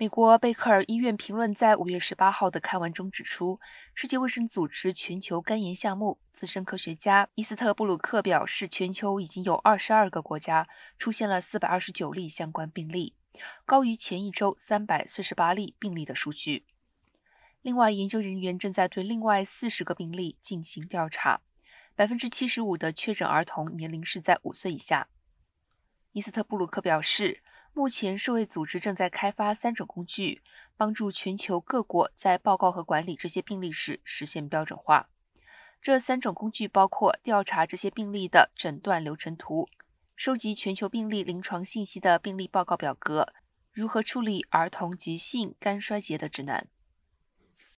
美国贝克尔医院评论在五月十八号的刊文中指出，世界卫生组织全球肝炎项目资深科学家伊斯特布鲁克表示，全球已经有二十二个国家出现了四百二十九例相关病例，高于前一周三百四十八例病例的数据。另外，研究人员正在对另外四十个病例进行调查，百分之七十五的确诊儿童年龄是在五岁以下。伊斯特布鲁克表示。目前，世卫组织正在开发三种工具，帮助全球各国在报告和管理这些病例时实现标准化。这三种工具包括调查这些病例的诊断流程图、收集全球病例临床信息的病例报告表格、如何处理儿童急性肝衰竭的指南。